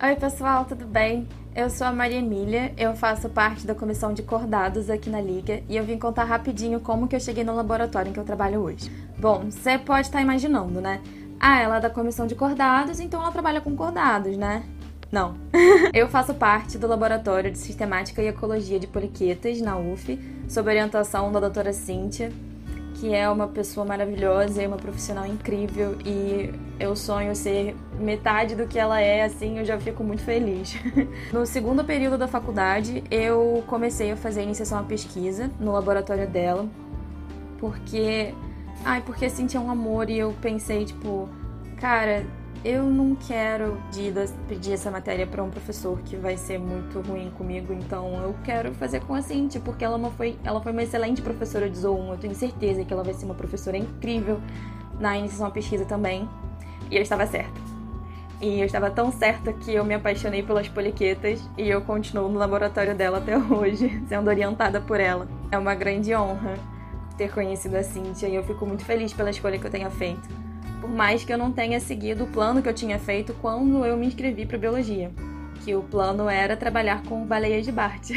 Oi, pessoal, tudo bem? Eu sou a Maria Emília, eu faço parte da comissão de cordados aqui na Liga e eu vim contar rapidinho como que eu cheguei no laboratório em que eu trabalho hoje. Bom, você pode estar imaginando, né? Ah, ela é da comissão de cordados, então ela trabalha com cordados, né? Não. eu faço parte do Laboratório de Sistemática e Ecologia de Poliquetas, na UF, sob orientação da doutora Cíntia, que é uma pessoa maravilhosa e uma profissional incrível e eu sonho ser metade do que ela é, assim, eu já fico muito feliz. no segundo período da faculdade, eu comecei a fazer a iniciação à pesquisa no laboratório dela, porque ai, porque tinha um amor e eu pensei, tipo, cara, eu não quero pedir essa matéria para um professor que vai ser muito ruim comigo, então eu quero fazer com a Cintia, porque ela, uma foi, ela foi uma excelente professora de Zoom, eu tenho certeza que ela vai ser uma professora incrível na iniciação à pesquisa também. E eu estava certa. E eu estava tão certa que eu me apaixonei pelas poliquetas e eu continuo no laboratório dela até hoje, sendo orientada por ela. É uma grande honra ter conhecido a Cintia e eu fico muito feliz pela escolha que eu tenha feito por mais que eu não tenha seguido o plano que eu tinha feito quando eu me inscrevi para biologia, que o plano era trabalhar com baleias de Bart.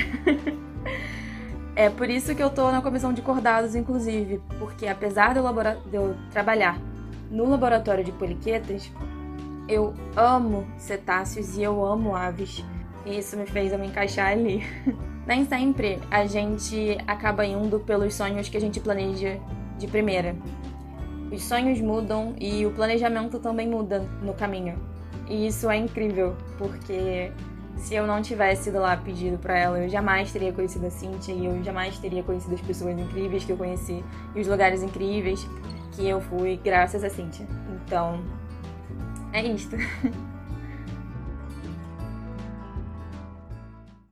é por isso que eu estou na comissão de cordados, inclusive, porque apesar de eu, de eu trabalhar no laboratório de poliquetas, eu amo cetáceos e eu amo aves. E isso me fez eu me encaixar ali. Nem sempre a gente acaba indo pelos sonhos que a gente planeja de primeira os sonhos mudam e o planejamento também muda no caminho. E isso é incrível, porque se eu não tivesse ido lá pedido para ela, eu jamais teria conhecido a Cintia e eu jamais teria conhecido as pessoas incríveis que eu conheci e os lugares incríveis que eu fui graças a Cintia. Então, é isto.